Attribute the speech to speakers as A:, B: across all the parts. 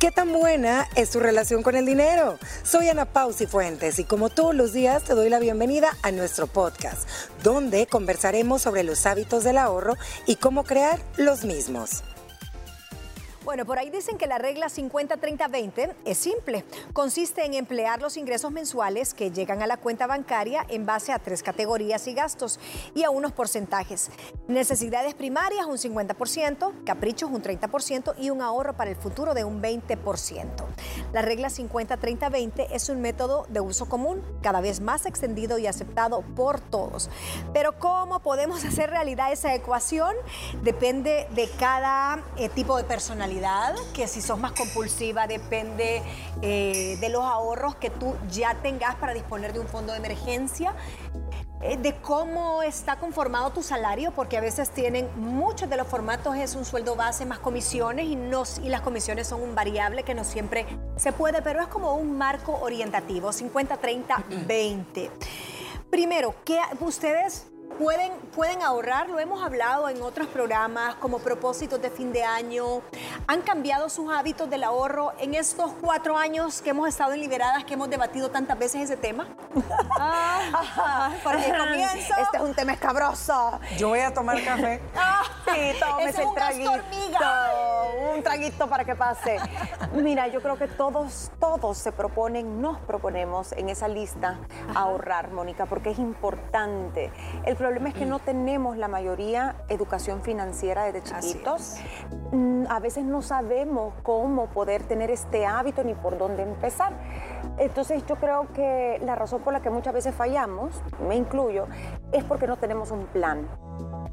A: ¿Qué tan buena es tu relación con el dinero? Soy Ana Pausi Fuentes y como todos los días te doy la bienvenida a nuestro podcast, donde conversaremos sobre los hábitos del ahorro y cómo crear los mismos.
B: Bueno, por ahí dicen que la regla 50-30-20 es simple. Consiste en emplear los ingresos mensuales que llegan a la cuenta bancaria en base a tres categorías y gastos y a unos porcentajes. Necesidades primarias un 50%, caprichos un 30% y un ahorro para el futuro de un 20%. La regla 50-30-20 es un método de uso común, cada vez más extendido y aceptado por todos. Pero ¿cómo podemos hacer realidad esa ecuación? Depende de cada eh, tipo de personalidad que si sos más compulsiva depende eh, de los ahorros que tú ya tengas para disponer de un fondo de emergencia eh, de cómo está conformado tu salario, porque a veces tienen, muchos de los formatos es un sueldo base más comisiones y, no, y las comisiones son un variable que no siempre se puede, pero es como un marco orientativo, 50, 30, 20. Primero, ¿qué ustedes Pueden, pueden ahorrar, lo hemos hablado en otros programas como propósitos de fin de año. ¿Han cambiado sus hábitos del ahorro en estos cuatro años que hemos estado en Liberadas, que hemos debatido tantas veces ese tema?
C: Ah, porque comienzo. Este es un tema escabroso.
A: Yo voy a tomar café.
C: Ah, sí, tómese el traguito. Un traguito para que pase. Mira, yo creo que todos, todos se proponen, nos proponemos en esa lista ahorrar, Mónica, porque es importante. El problema es que no tenemos la mayoría educación financiera desde chiquitos. Mm, a veces no sabemos cómo poder tener este hábito ni por dónde empezar. Entonces yo creo que la razón por la que muchas veces fallamos, me incluyo, es porque no tenemos un plan.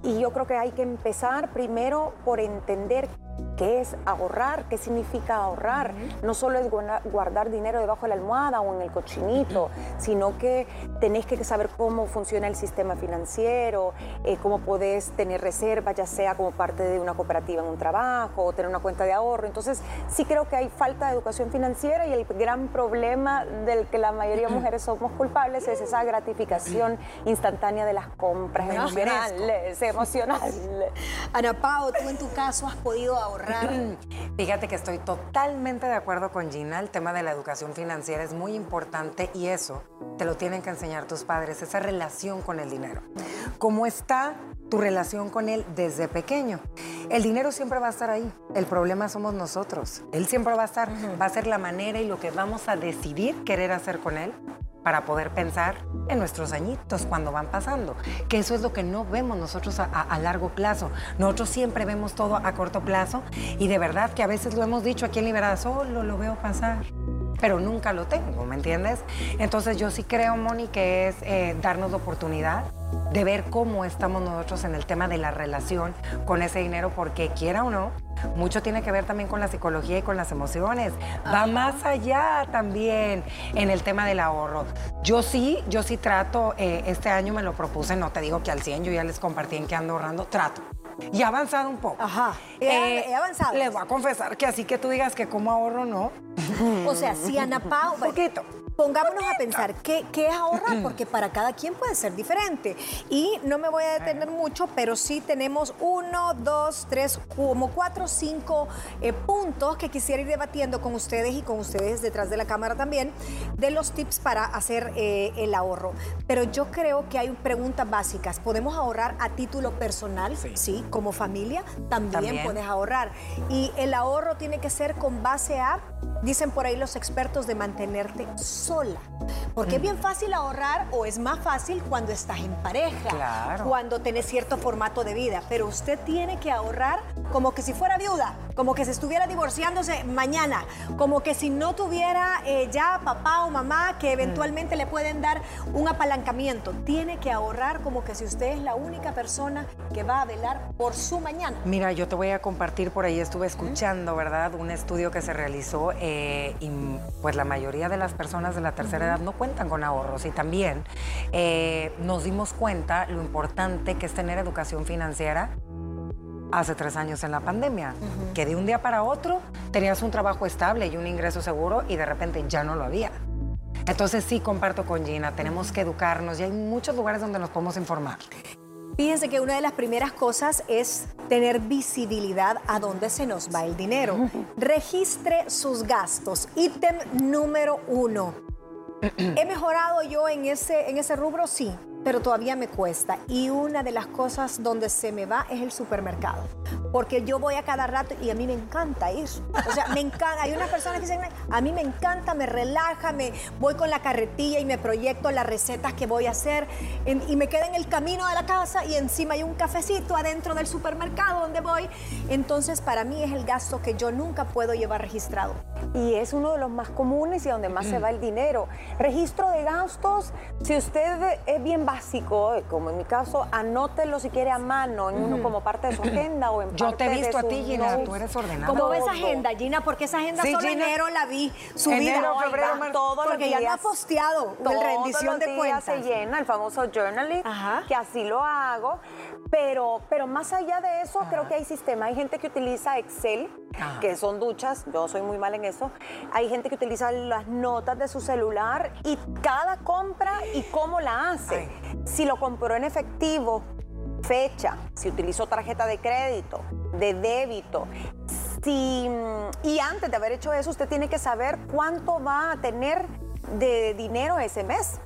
C: Y yo creo que hay que empezar primero por entender qué es ahorrar, qué significa ahorrar. No solo es guardar dinero debajo de la almohada o en el cochinito, sino que tenés que saber cómo funciona el sistema financiero, eh, cómo podés tener reservas, ya sea como parte de una cooperativa en un trabajo o tener una cuenta de ahorro. Entonces, sí creo que hay falta de educación financiera y el gran problema del que la mayoría de mujeres somos culpables es esa gratificación instantánea de las compras emocionales, emocionales.
B: Ana Pao, tú en tu caso has podido ahorrar
A: Fíjate que estoy totalmente de acuerdo con Gina. El tema de la educación financiera es muy importante y eso te lo tienen que enseñar tus padres, esa relación con el dinero. ¿Cómo está tu relación con él desde pequeño? El dinero siempre va a estar ahí. El problema somos nosotros. Él siempre va a estar, va a ser la manera y lo que vamos a decidir querer hacer con él para poder pensar en nuestros añitos cuando van pasando, que eso es lo que no vemos nosotros a, largo plazo. Nosotros siempre vemos todo a corto plazo y de verdad que a veces lo hemos dicho aquí en Liberada, solo lo veo pasar pero nunca lo tengo, ¿me entiendes? Entonces yo sí creo, Moni, que es eh, darnos la oportunidad de ver cómo estamos nosotros en el tema de la relación con ese dinero, porque quiera o no, mucho tiene que ver también con la psicología y con las emociones. Va más allá también en el tema del ahorro. Yo sí, yo sí trato, eh, este año me lo propuse, no te digo que al 100, yo ya les compartí en qué ando ahorrando, trato y ha avanzado un poco.
B: Ajá.
A: He, avanzado. Les voy a confesar que así que tú digas que como ahorro, no.
B: O sea, si Ana Pau...
A: Un poquito.
B: Pongámonos a pensar ¿qué, qué, es ahorrar, porque para cada quien puede ser diferente. Y no me voy a detener mucho, pero sí tenemos uno, dos, tres, como cuatro, cinco eh, puntos que quisiera ir debatiendo con ustedes y con ustedes detrás de la cámara también, de los tips para hacer eh, el ahorro. Pero yo creo que hay preguntas básicas. ¿Podemos ahorrar a título personal? Sí. Como familia, también, también puedes ahorrar. Y el ahorro tiene que ser con base a, dicen por ahí los expertos, de mantenerte sola. Porque es bien fácil ahorrar o es más fácil cuando estás en pareja, cuando tenés cierto formato de vida, pero usted tiene que ahorrar como que si fuera viuda, como que se estuviera divorciándose mañana, como que si no tuviera eh, ya papá o mamá que eventualmente le pueden dar un apalancamiento. Tiene que ahorrar como que si usted es la única persona que va a velar por su mañana.
A: Mira, yo te voy a compartir por ahí, estuve escuchando, ¿verdad? Un estudio que se realizó eh, y pues la mayoría de las personas de la tercera edad no cuentan con ahorros y también eh, nos dimos cuenta lo importante que es tener educación financiera hace tres años en la pandemia, que de un día para otro tenías un trabajo estable y un ingreso seguro y de repente ya no lo había. Entonces sí comparto con Gina, tenemos que educarnos y hay muchos lugares donde nos podemos informar.
B: Fíjense que una de las primeras cosas es tener visibilidad a dónde se nos va el dinero. Registre sus gastos. Ítem número uno. ¿He mejorado yo en ese, en ese rubro? Sí pero todavía me cuesta. Y una de las cosas donde se me va es el supermercado. Porque yo voy a cada rato y a mí me encanta ir. O sea, me encanta. Hay unas personas que dicen, a mí me encanta, me relaja, me voy con la carretilla y me proyecto las recetas que voy a hacer y me queda en el camino de la casa y encima hay un cafecito adentro del supermercado donde voy. Entonces, para mí es el gasto que yo nunca puedo llevar registrado.
C: Y es uno de los más comunes y donde más se va el dinero. Registro de gastos, si usted es bien bajo básico, como en mi caso, anótelo si quiere a mano, en como parte de su agenda o en
A: Yo te he visto a ti, Gina, tú eres ordenada.
B: ¿Cómo ves agenda, Gina? Porque esa agenda solo Gina, enero la vi subida. Enero, febrero, marzo. Porque ya la ha posteado
C: con rendición de cuentas. se llena el famoso journaling, que así lo hago. Pero, pero más allá de eso, creo que hay sistema. Hay gente que utiliza Excel, que son duchas, yo soy muy mal en eso. Hay gente que utiliza las notas de su celular y cada compra y cómo la hace. Si lo compró en efectivo, fecha, si utilizó tarjeta de crédito, de débito, y antes de haber hecho eso, usted tiene que saber cuánto va a tener de dinero ese mes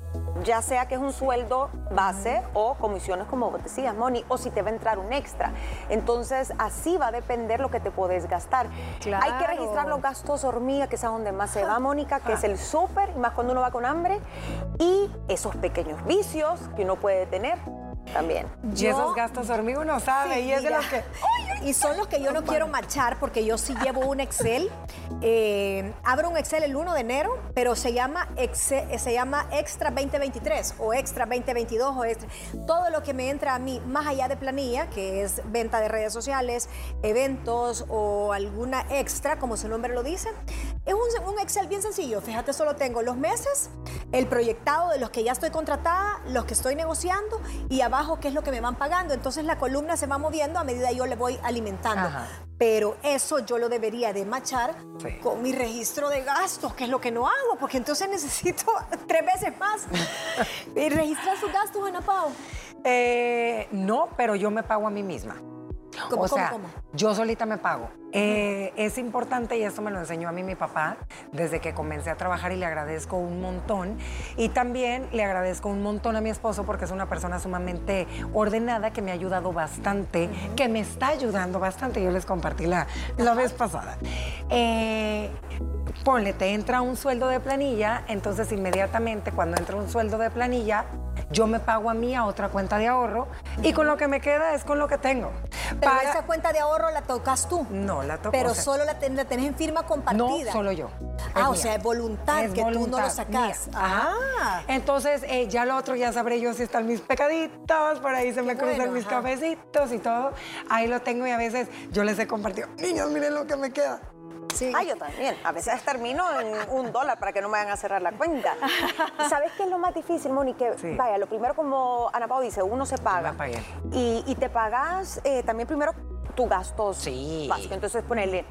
C: ya sea que es un sueldo base o comisiones como decías, Moni, o si te va a entrar un extra. Entonces, así va a depender lo que te puedes gastar. Hay que registrar los gastos hormiga, que es a donde más se va, Mónica, que es el súper, y más cuando uno va con hambre, y esos pequeños vicios que uno puede tener también.
A: Y esos gastos hormiga uno sabe, y es de los que...
B: Y son los que yo no quiero machar porque yo sí llevo un Excel. Eh, abro un Excel el 1 de enero, pero se llama, Excel, se llama Extra 2023 o Extra 2022 o Extra. Todo lo que me entra a mí, más allá de planilla, que es venta de redes sociales, eventos o alguna extra, como su nombre lo dice, es un, un Excel bien sencillo. Fíjate, solo tengo los meses, el proyectado de los que ya estoy contratada, los que estoy negociando y abajo qué es lo que me van pagando. Entonces la columna se va moviendo a medida que yo le voy alimentando. Pero eso yo lo debería de machar con mi registro de gastos, que es lo que no hago, porque entonces necesito tres veces más. ¿Y registrar sus gastos, Ana Pau?
A: Eh, no, pero yo me pago a mí misma.
B: ¿Cómo,
A: o sea,
B: cómo,
A: yo solita me pago. Eh, es importante y esto me lo enseñó a mí mi papá desde que comencé a trabajar y le agradezco un montón. Y también le agradezco un montón a mi esposo porque es una persona sumamente ordenada que me ha ayudado bastante, que me está ayudando bastante. Yo les compartí la, la vez pasada. Eh, ponle, te entra un sueldo de planilla, entonces inmediatamente cuando entra un sueldo de planilla, yo me pago a mí a otra cuenta de ahorro y con lo que me queda es con lo que tengo.
B: Pero esa cuenta de ahorro la tocas tú.
A: No, la toco.
B: Pero solo la, tenés en firma compartida.
A: No, solo yo.
B: Ah, o sea, es voluntad que tú no lo sacas.
A: Ah. Entonces, eh, ya lo otro ya sabré yo si están mis pecaditos, por ahí se me cruzan mis cafecitos y todo. Ahí lo tengo y a veces yo les he compartido. Niños, miren lo que me queda.
C: Sí. Ah, yo también. A veces termino en un dólar para que no me vayan a cerrar la cuenta. ¿Sabes qué es lo más difícil, Moni? Que, vaya, lo primero como Ana Pau dice, uno se paga. Y, y, te pagas eh, también primero tu gasto
A: sí.
C: básico. Entonces, ponerle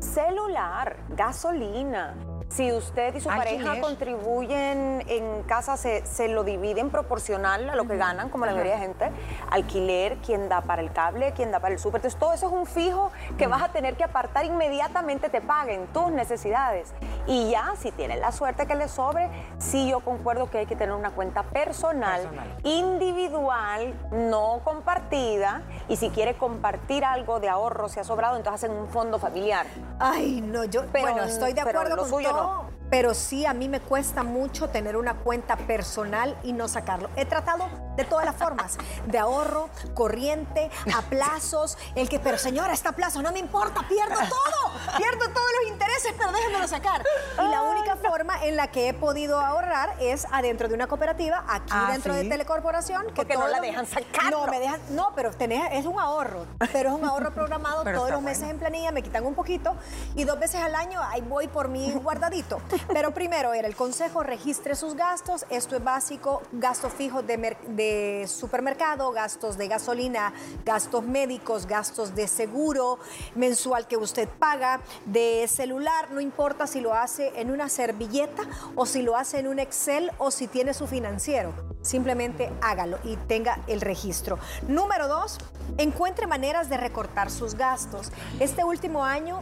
C: celular, gasolina, si usted y su pareja contribuyen en casa, se, se, lo dividen proporcional a lo que ganan, como la mayoría de gente. Alquiler, quién da para el cable, quién da para el súper. Entonces, todo eso es un fijo que vas a tener que apartar inmediatamente, te paguen tus necesidades. Y ya, si tienes la suerte que le sobre, sí yo concuerdo que hay que tener una cuenta personal, individual, no compartida. Y si quiere compartir algo de ahorro, si ha sobrado, entonces hacen un fondo familiar.
B: Ay, no, yo
C: pero,
B: bueno, estoy de acuerdo
C: con
B: suyo
C: todo.
B: No pero sí a mí me cuesta mucho tener una cuenta personal y no sacarlo. He tratado de todas las formas, de ahorro, corriente, a plazos, el que, pero señora, está a plazo, no me importa, pierdo todo, pierdo todos los intereses, pero déjenmelo sacar. Y la única forma en la que he podido ahorrar es adentro de una cooperativa, aquí
A: Ah,
B: dentro
A: ¿sí?
B: de Telecorporación. Que
C: Porque no la dejan sacarlo.
B: No, me dejan, no, pero tenés, es un ahorro, pero es un ahorro programado
A: Pero
B: todos los meses
A: bueno.
B: en planilla, me quitan un poquito y dos veces al año ahí voy por mi guardadito. Pero primero era el consejo, registre sus gastos. Esto es básico, gastos fijos de, de supermercado, gastos de gasolina, gastos médicos, gastos de seguro mensual que usted paga, de celular, no importa si lo hace en una servilleta o si lo hace en un Excel o si tiene su financiero. Simplemente hágalo y tenga el registro. Número dos, encuentre maneras de recortar sus gastos. Este último año,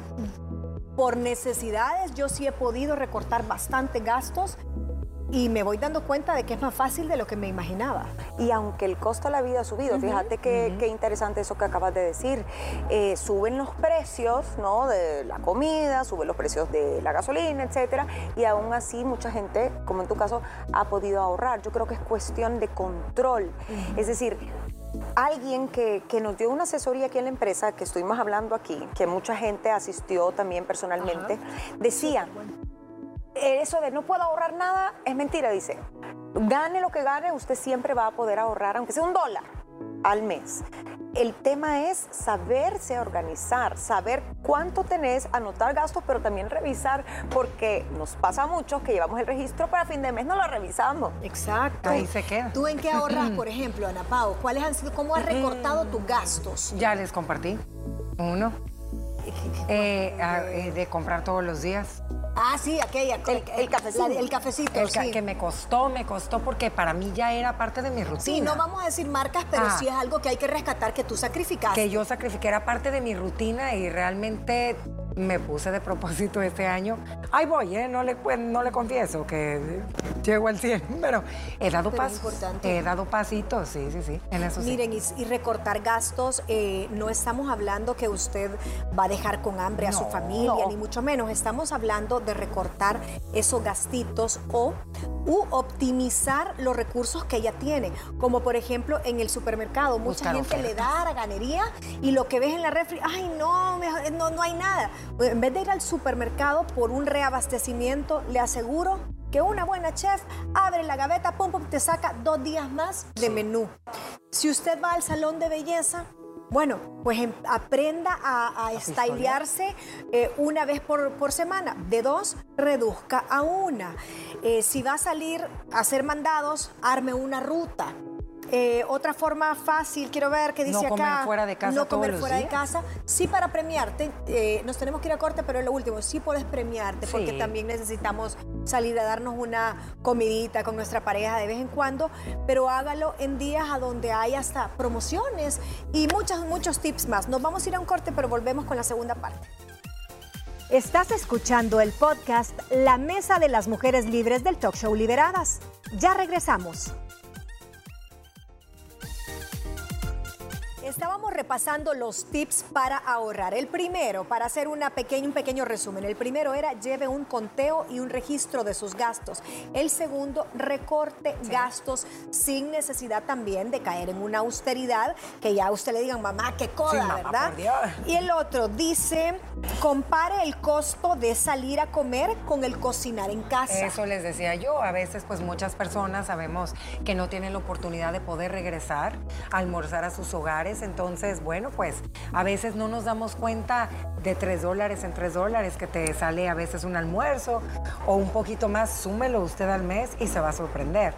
B: por necesidades, yo sí he podido recortar bastante gastos y me voy dando cuenta de que es más fácil de lo que me imaginaba.
C: Y aunque el costo de la vida ha subido, fíjate qué interesante eso que acabas de decir, eh, suben los precios ¿no? de la comida, suben los precios de la gasolina, etcétera, y aún así mucha gente, como en tu caso, ha podido ahorrar. Yo creo que es cuestión de control. Es decir, alguien que, nos dio una asesoría aquí en la empresa, que estuvimos hablando aquí, que mucha gente asistió también personalmente, decía, eso de no puedo ahorrar nada es mentira, dice. Gane lo que gane, usted siempre va a poder ahorrar, aunque sea un dólar al mes. El tema es saberse organizar, saber cuánto tenés, anotar gastos, pero también revisar, porque nos pasa mucho que llevamos el registro para fin de mes, no lo revisamos.
B: Exacto.
A: Ahí se queda.
B: ¿Tú en qué ahorras, por ejemplo, Ana Pau? ¿Cuáles han sido, cómo has recortado tus gastos?
A: Ya les compartí. Uno. Eh, eh, de comprar todos los días.
B: Ah, sí, aquella.
C: El, cafecito.
B: el cafecito,
A: el Que me costó, me costó porque para mí ya era parte de mi rutina.
B: Sí, no vamos a decir marcas, pero
A: ah.
B: sí es algo que hay que rescatar que tú sacrificaste.
A: Que yo sacrifiqué, era parte de mi rutina y realmente me puse de propósito este año. Ahí voy, ¿eh? no, le, no le confieso que llego al 100, pero he dado pasos. He dado pasitos, sí, sí, sí, en eso
B: Miren, y, recortar gastos, eh, no estamos hablando que usted va a dejar con hambre a su familia, ni mucho menos. Estamos hablando de recortar esos gastitos o u optimizar los recursos que ella tiene. Como por ejemplo en el supermercado, mucha gente le da a la ganería y lo que ves en la refri, ay no, no, no hay nada. En vez de ir al supermercado por un reabastecimiento, le aseguro que una buena chef abre la gaveta, pum, pum, te saca dos días más de menú. Si usted va al salón de belleza, bueno, pues em, aprenda a, a estilearse eh, una vez por, semana. De dos, reduzca a una. Eh, si va a salir a hacer mandados, arme una ruta. Eh, otra forma fácil, quiero ver, que dice
A: no
B: acá.
A: Comer fuera de casa
B: no comer fuera
A: de
B: casa. Sí, para premiarte. Eh, nos tenemos que ir a corte, pero es lo último. Sí puedes premiarte, porque también necesitamos salir a darnos una comidita con nuestra pareja de vez en cuando, pero hágalo en días a donde hay hasta promociones y muchos, muchos tips más. Nos vamos a ir a un corte, pero volvemos con la segunda parte.
D: Estás escuchando el podcast La Mesa de las Mujeres Libres del Talk Show Liberadas. Ya regresamos.
B: Estábamos repasando los tips para ahorrar. El primero, para hacer una pequeña, un pequeño resumen, el primero era lleve un conteo y un registro de sus gastos. El segundo, recorte gastos sin necesidad también de caer en una austeridad que ya usted le digan, mamá, qué coda, ¿verdad? Y el otro dice, compare el costo de salir a comer con el cocinar en casa.
A: Eso les decía yo, a veces pues muchas personas sabemos que no tienen la oportunidad de poder regresar a almorzar a sus hogares entonces, bueno, pues a veces no nos damos cuenta de tres dólares en tres dólares que te sale a veces un almuerzo o un poquito más, súmelo usted al mes y se va a sorprender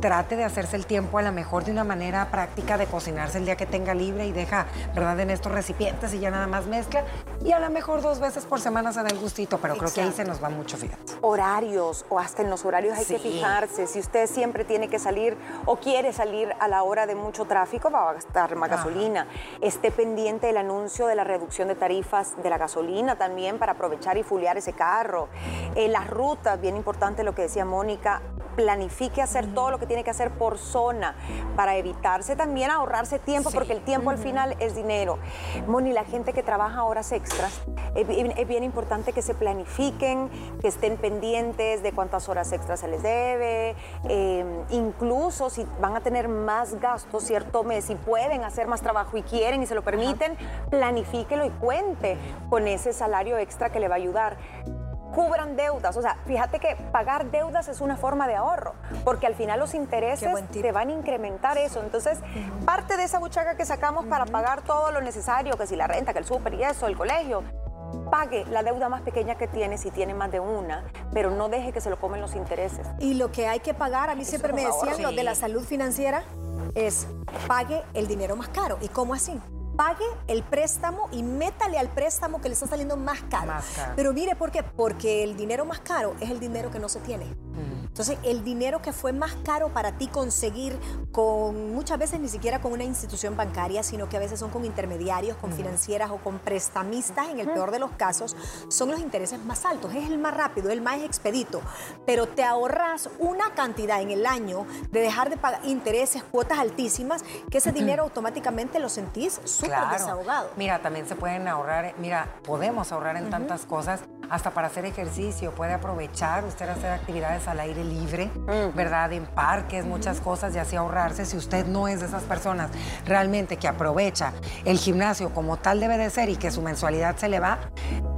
A: trate de hacerse el tiempo a lo mejor de una manera práctica de cocinarse el día que tenga libre y deja, ¿verdad?, en estos recipientes y ya nada más mezcla. Y a lo mejor dos veces por semana se da el gustito, pero creo que ahí se nos va mucho, fíjate.
C: Horarios, o hasta en los horarios hay que fijarse. Si usted siempre tiene que salir o quiere salir a la hora de mucho tráfico, va a gastar más gasolina. Esté pendiente del anuncio de la reducción de tarifas de la gasolina también para aprovechar y fulear ese carro. Eh, las rutas, bien importante lo que decía Mónica, planifique hacer todo lo que tiene que hacer por zona para evitarse también ahorrarse tiempo, porque el tiempo al final es dinero. Moni, la gente que trabaja horas extras, es bien importante que se planifiquen, que estén pendientes de cuántas horas extras se les debe, em, incluso si van a tener más gastos cierto mes, y pueden hacer más trabajo y quieren y se lo permiten, planifíquelo y cuente con ese salario extra que le va a ayudar cubran deudas. O sea, fíjate que pagar deudas es una forma de ahorro, porque al final los intereses te van a incrementar eso. Entonces, parte de esa buchaca que sacamos para pagar todo lo necesario, que si la renta, que el súper y eso, el colegio, pague la deuda más pequeña que tiene si tiene más de una, pero no deje que se lo comen los intereses.
B: Y lo que hay que pagar, a mí siempre me decían lo de la salud financiera, es pague el dinero más caro. ¿Y cómo así? Pague el préstamo y métale al préstamo que le está saliendo más caro. Pero mire, ¿por qué? Porque el dinero más caro es el dinero que no se tiene. Entonces, el dinero que fue más caro para ti conseguir con muchas veces ni siquiera con una institución bancaria, sino que a veces son con intermediarios, con financieras o con prestamistas, en el peor de los casos, son los intereses más altos. Es el más rápido, el más expedito. Pero te ahorras una cantidad en el año de dejar de pagar intereses, cuotas altísimas, que ese dinero automáticamente lo sentís súper desahogado.
A: Mira, también se pueden ahorrar, mira, podemos ahorrar en tantas cosas, hasta para hacer ejercicio, puede aprovechar usted hacer actividades al aire libre, ¿verdad? En parques, muchas cosas y así ahorrarse. Si usted no es de esas personas realmente que aprovecha el gimnasio como tal debe de ser y que su mensualidad se le va,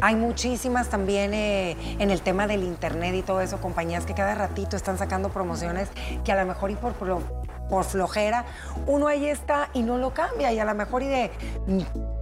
A: hay muchísimas también eh, en el tema del internet y todo eso, compañías que cada ratito están sacando promociones que a lo mejor y por, por flojera, uno ahí está y no lo cambia y a lo mejor y de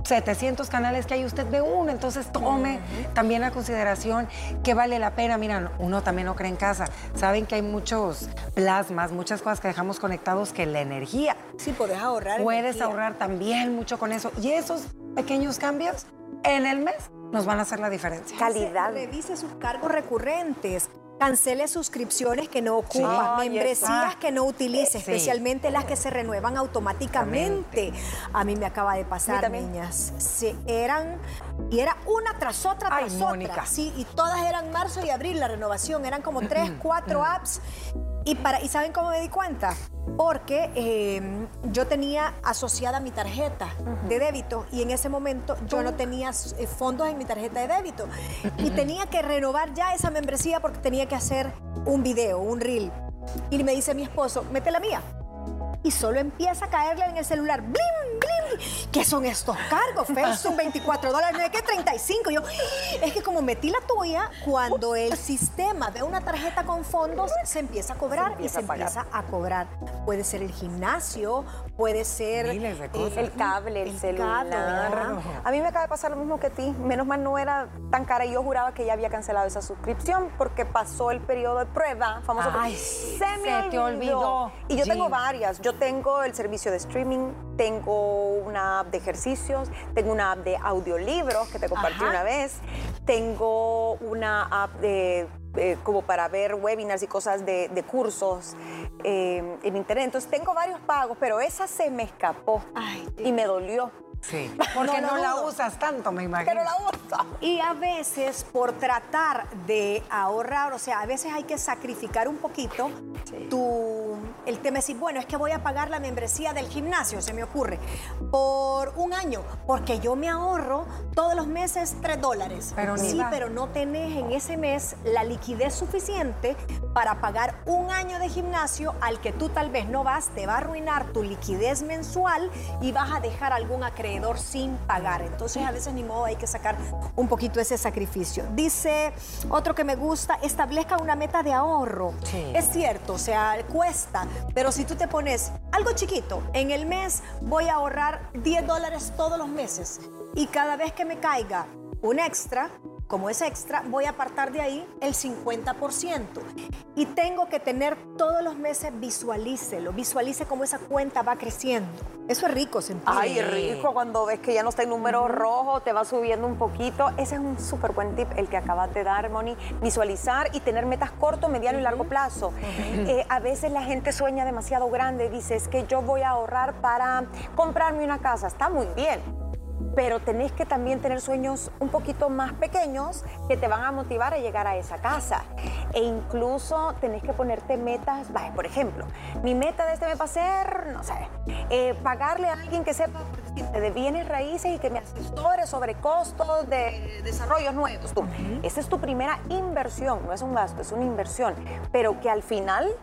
A: 700 canales que hay, usted ve uno, entonces tome también a consideración que vale la pena. Miren, uno también no cree en casa. Saben que hay muchos plasmas, muchas cosas que dejamos conectados que la energía.
B: Sí, puedes ahorrar.
A: Puedes ahorrar también mucho con eso. Y esos pequeños cambios en el mes nos van a hacer la diferencia.
B: Calidad. Revise sus cargos recurrentes. Cancele suscripciones que no ocupa, membresías que no utilice, especialmente las que se renuevan automáticamente. A mí me acaba de pasar, niñas. Se eran y era una tras otra tras otra. Sí, y todas eran marzo y abril la renovación, eran como tres, cuatro apps. Y para y saben cómo me di cuenta? porque em, yo tenía asociada mi tarjeta de débito y en ese momento yo no tenía eh, fondos en mi tarjeta de débito y tenía que renovar ya esa membresía porque tenía que hacer un video, un reel. Y me dice mi esposo, mete la mía y solo empieza a caerle en el celular. ¡Blim, blim! ¿Qué son estos cargos? son 24 dólares, ¿no que 35? Yo, es que como metí la tuya, cuando el sistema ve una tarjeta con fondos, se empieza a cobrar y se empieza a cobrar. Puede ser el gimnasio, puede ser
C: el cable, el, celular. A mí me acaba de pasar lo mismo que a ti. Menos mal no era tan cara y yo juraba que ya había cancelado esa suscripción porque pasó el periodo de prueba, famoso.
A: Ay, se me te olvidó.
C: Y yo tengo varias. Yo tengo el servicio de streaming, tengo una app de ejercicios, tengo una app de audiolibros que te compartí una vez, tengo una app de como para ver webinars y cosas de, cursos eh, en internet. Entonces tengo varios pagos, pero esa se me escapó y me dolió.
A: Sí, porque no, la usas tanto, me imagino.
C: Pero la uso.
B: Y a veces, por tratar de ahorrar, o sea, a veces hay que sacrificar un poquito tu, el tema de decir, bueno, es que voy a pagar la membresía del gimnasio, se me ocurre, por un año, porque yo me ahorro todos los meses 3 dólares.
A: Pero
B: sí, pero no tenés en ese mes la liquidez suficiente para pagar un año de gimnasio al que tú tal vez no vas, te va a arruinar tu liquidez mensual y vas a dejar algún acreedor sin pagar. Entonces a veces ni modo hay que sacar un poquito ese sacrificio. Dice otro que me gusta, establezca una meta de ahorro. Es cierto, o sea, cuesta, pero si tú te pones algo chiquito, en el mes voy a ahorrar 10 dólares todos los meses. Y cada vez que me caiga un extra, como es extra, voy a apartar de ahí el 50%. Y tengo que tener todos los meses, visualícelo, visualice cómo esa cuenta va creciendo. Eso es rico, sentir.
C: Ay, rico cuando ves que ya no está en número rojo, te va subiendo un poquito. Ese es un súper buen tip, el que acabas de dar, Moni. Visualizar y tener metas corto, mediano y largo plazo. Eh, a veces la gente sueña demasiado grande, dice, es que yo voy a ahorrar para comprarme una casa. Está muy bien pero tenés que también tener sueños un poquito más pequeños que te van a motivar a llegar a esa casa. E incluso tenés que ponerte metas, por ejemplo, mi meta de este mes va a ser, no sé, eh, pagarle a alguien que sepa de bienes raíces y que me asesore sobre costos de desarrollos nuevos. Tú. Esa es tu primera inversión, no es un gasto, es una inversión, pero que al final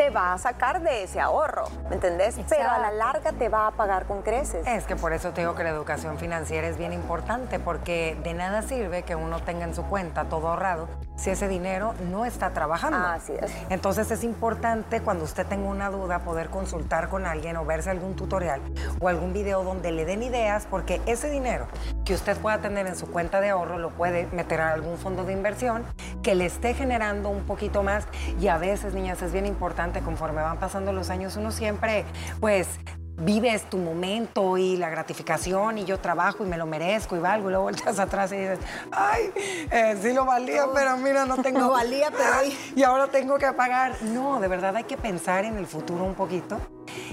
C: te va a sacar de ese ahorro, ¿me entendés? Pero a la larga te va a pagar con creces.
A: Es que por eso te digo que la educación financiera es bien importante, porque de nada sirve que uno tenga en su cuenta todo ahorrado si ese dinero no está trabajando.
C: Así es.
A: Entonces es importante cuando usted tenga una duda poder consultar con alguien o verse algún tutorial o algún video donde le den ideas porque ese dinero que usted pueda tener en su cuenta de ahorro lo puede meter a algún fondo de inversión que le esté generando un poquito más y a veces, niñas, es bien importante conforme van pasando los años uno siempre pues vives tu momento y la gratificación y yo trabajo y me lo merezco y valgo y luego vueltas atrás y dices, ay, eh, sí lo valía, pero mira, no tengo...
B: No valía, pero hoy...
A: Y ahora tengo que pagar. No, de verdad hay que pensar en el futuro un poquito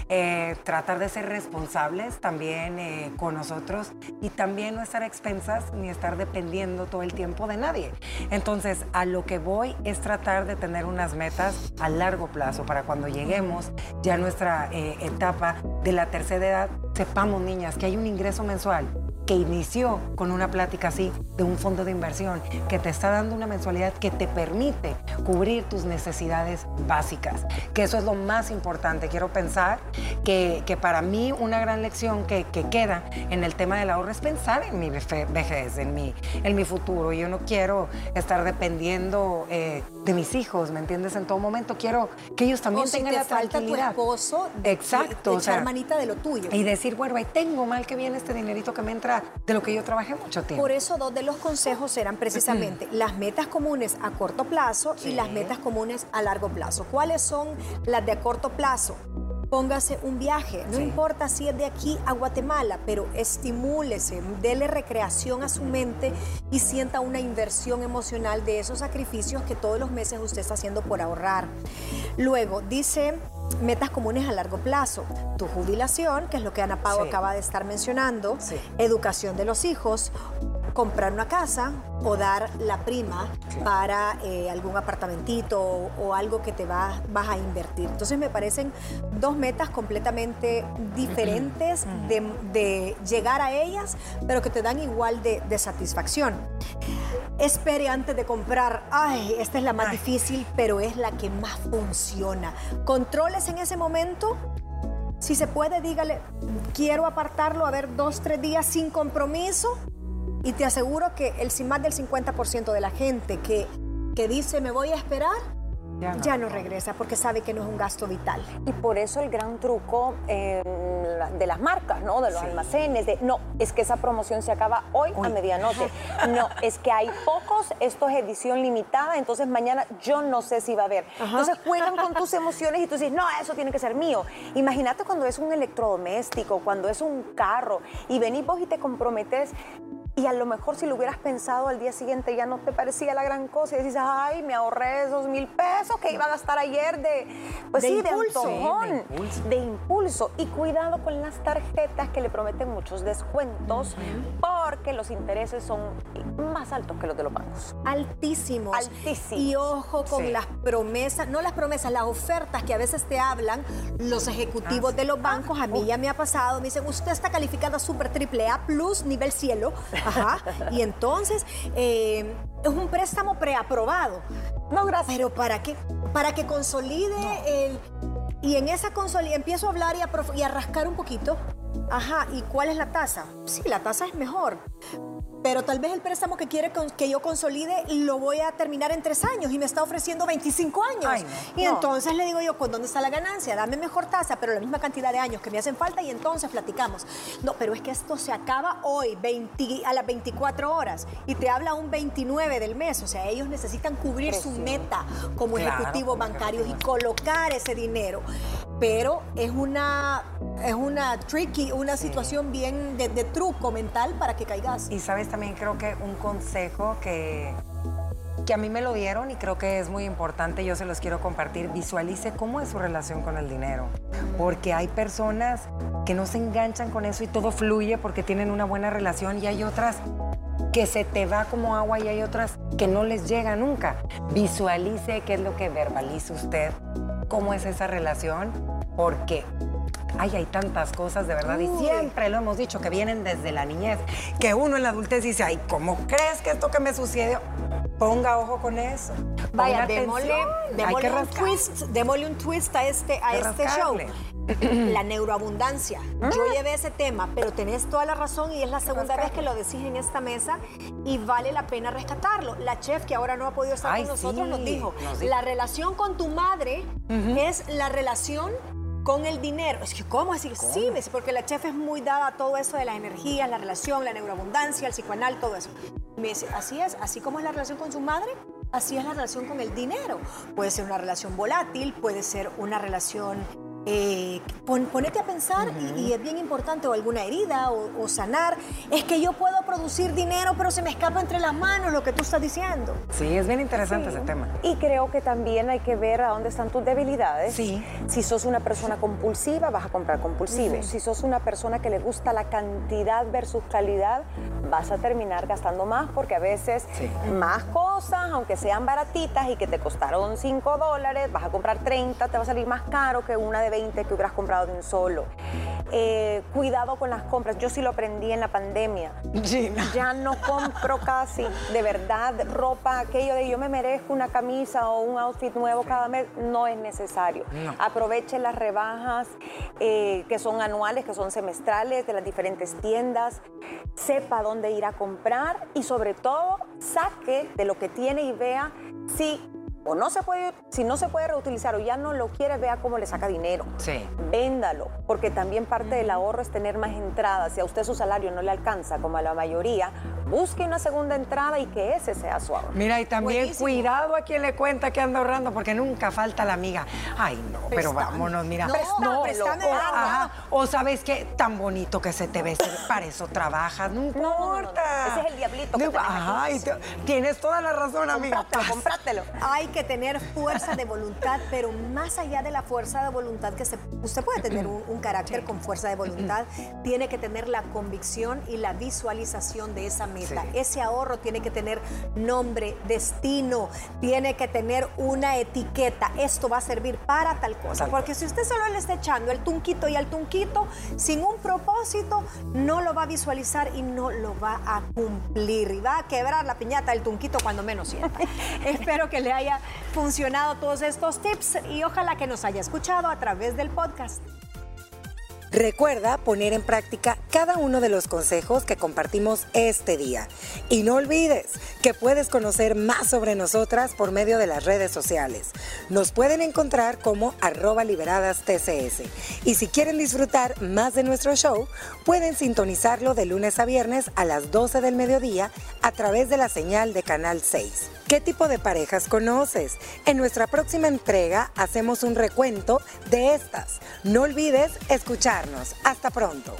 A: eh, tratar de ser responsables también eh, con nosotros y también no estar a expensas ni estar dependiendo todo el tiempo de nadie. Entonces, a lo que voy es tratar de tener unas metas a largo plazo para cuando lleguemos ya nuestra eh, etapa de la tercera edad, sepamos, niñas, que hay un ingreso mensual que inició con una plática así de un fondo de inversión que te está dando una mensualidad que te permite cubrir tus necesidades básicas, que eso es lo más importante. Quiero pensar que, que para mí una gran lección que, que, queda en el tema del ahorro es pensar en mi vejez, en mi, en mi futuro. Yo no quiero estar dependiendo eh, de mis hijos, ¿me entiendes? En todo momento quiero que ellos también
B: o
A: tengan
B: si te
A: la
B: falta
A: tranquilidad.
B: tu esposo, de,
A: Exacto.
B: de, de
A: o sea,
B: echar manita de lo tuyo.
A: y decir, bueno, ahí tengo mal que viene este dinerito que me entra de lo que yo trabajé mucho tiempo.
B: Por eso dos de los consejos eran precisamente las metas comunes a corto plazo y las metas comunes a largo plazo. ¿Cuáles son las de a corto plazo? Póngase un viaje, no
A: Sí.
B: importa si es de aquí a Guatemala, pero estimúlese, dele recreación a su mente y sienta una inversión emocional de esos sacrificios que todos los meses usted está haciendo por ahorrar. Luego, dice metas comunes a largo plazo, tu jubilación, que es lo que Ana Pau
A: Sí.
B: acaba de estar mencionando,
A: Sí.
B: educación de los hijos, comprar una casa o dar la prima para eh, algún apartamentito o, o algo que te va- vas a invertir. Entonces me parecen dos metas completamente diferentes de, de llegar a ellas, pero que te dan igual de, de satisfacción. Espere antes de comprar. Ay, esta es la más
A: Ay.
B: difícil, pero es la que más funciona. Controles en ese momento si se puede, dígale, quiero apartarlo a ver dos, tres días sin compromiso. Y te aseguro que el, más del 50% de la gente que, que dice me voy a esperar,
A: Ya no.
B: ya no regresa porque sabe que no es un gasto vital.
C: Y por eso el gran truco eh, de las marcas, ¿no? De los almacenes, de no, es que esa promoción se acaba hoy, a medianoche. No, es que hay pocos, esto es edición limitada, entonces mañana yo no sé si va a haber. Entonces juegan con tus emociones y tú dices, no, eso tiene que ser mío. Imagínate cuando es un electrodoméstico, cuando es un carro y venís vos y te comprometes. Y a lo mejor si lo hubieras pensado al día siguiente ya no te parecía la gran cosa y dices, ay, me ahorré esos mil pesos que iba a gastar ayer de, pues
B: De
C: sí,
B: impulso.
C: de antojón,
A: Sí, de impulso.
C: de impulso. Y cuidado con las tarjetas que le prometen muchos descuentos porque los intereses son más altos que los de los bancos.
B: Altísimos.
C: Altísimos.
B: Y ojo con
A: Sí.
B: las promesas, no las promesas, las ofertas que a veces te hablan los ejecutivos de los bancos. A mí ya me ha pasado, me dicen, usted está calificada super triple A plus, nivel cielo. Ajá. Y entonces eh, es un préstamo preaprobado.
C: No, gracias.
B: Pero ¿para qué? Para que consolide el... Y en esa consolida empiezo a hablar y a, prof- y a rascar un poquito. Ajá, ¿y cuál es la tasa? Sí, la tasa es mejor. Pero tal vez el préstamo que quiere que yo consolide lo voy a terminar en tres años y me está ofreciendo 25 años.
A: Ay, no.
B: Y
C: No.
B: entonces le digo yo, ¿con dónde está la ganancia? Dame mejor tasa, pero la misma cantidad de años que me hacen falta y entonces platicamos. No, pero es que esto se acaba hoy, 20 a las 24 horas, y te habla un 29 del mes. O sea, ellos necesitan cubrir su meta como
A: Claro,
B: ejecutivos bancarios y colocar ese dinero. Pero es una, es una tricky, una situación bien de, de truco mental para que caigas.
A: Y sabes también creo que un consejo que, que a mí me lo dieron y creo que es muy importante, yo se los quiero compartir, visualice cómo es su relación con el dinero. Porque hay personas que no se enganchan con eso y todo fluye porque tienen una buena relación y hay otras que se te va como agua y hay otras que no les llega nunca. Visualice qué es lo que verbaliza usted, cómo es esa relación, porque Ay, hay tantas cosas, de verdad, y siempre lo hemos dicho, que vienen desde la niñez, que uno en la adultez dice, ay, ¿cómo crees que esto que me sucedió? Ponga ojo con eso.
B: Vaya, démosle, un twist, démosle un twist a este, a este show. la neuroabundancia. Yo ah. llevé ese tema, pero tenés toda la razón y es la segunda vez que lo decís en esta mesa y vale la pena rescatarlo. La chef que ahora no ha podido estar con nosotros nos dijo, la relación con tu madre es la relación con el dinero. Es que, ¿cómo decir? Sí, porque la chef es muy dada a todo eso de la energía, la relación, la neuroabundancia, el psicoanal, todo eso. Me dice, así es, así como es la relación con su madre, así es la relación con el dinero. Puede ser una relación volátil, puede ser una relación eh, ponete a pensar y, es bien importante o alguna herida o, sanar. Es que yo puedo producir dinero, pero se me escapa entre las manos lo que tú estás diciendo.
A: Sí, es bien interesante ese tema.
C: Y creo que también hay que ver a dónde están tus debilidades.
A: Sí.
C: Si sos una persona compulsiva, vas a comprar compulsivo. Si sos una persona que le gusta la cantidad versus calidad, vas a terminar gastando más porque a veces más cosas, aunque sean baratitas y que te costaron 5 dólares, vas a comprar 30, te va a salir más caro que una de que hubieras comprado de un solo. Eh, cuidado con las compras. Yo sí lo aprendí en la pandemia. Ya no compro casi, de verdad, ropa, aquello de yo me merezco una camisa o un outfit nuevo cada mes, no es necesario. Aproveche las rebajas eh, que son anuales, que son semestrales de las diferentes tiendas. Sepa dónde ir a comprar y sobre todo saque de lo que tiene y vea si o no se puede, si no se puede reutilizar o ya no lo quiere, vea cómo le saca dinero.
A: Sí.
C: Véndalo, porque también parte del ahorro es tener más entradas. Si a usted su salario no le alcanza, como a la mayoría, busque una segunda entrada y que ese sea su ahorro.
A: Mira, y también cuidado a quien le cuenta que anda ahorrando, porque nunca falta la amiga. Ay, no, pero vámonos, mira.
B: No, no,
A: o, sabes qué, tan bonito que se te ve, para eso trabajas, no importa.
C: Ese es el diablito que
A: Ay, tienes toda la razón, amiga.
C: Comprátelo,
B: Hay que tener fuerza de voluntad, pero más allá de la fuerza de voluntad que se, usted puede tener un, carácter con fuerza de voluntad, tiene que tener la convicción y la visualización de esa meta. Ese ahorro tiene que tener nombre, destino, tiene que tener una etiqueta. Esto va a servir para tal cosa. Porque si usted solo le está echando el tunquito y el tunquito sin un propósito, no lo va a visualizar y no lo va a cumplir. Y va a quebrar la piñata del tunquito cuando menos sienta. Espero que le haya funcionado todos estos tips y ojalá que nos haya escuchado a través del podcast.
A: Recuerda poner en práctica cada uno de los consejos que compartimos este día. Y no olvides que puedes conocer más sobre nosotras por medio de las redes sociales. Nos pueden encontrar como arroba liberadas TCS. Y si quieren disfrutar más de nuestro show, pueden sintonizarlo de lunes a viernes a las 12 del mediodía a través de la señal de Canal 6. ¿Qué tipo de parejas conoces? En nuestra próxima entrega hacemos un recuento de estas. No olvides escucharnos. Hasta pronto.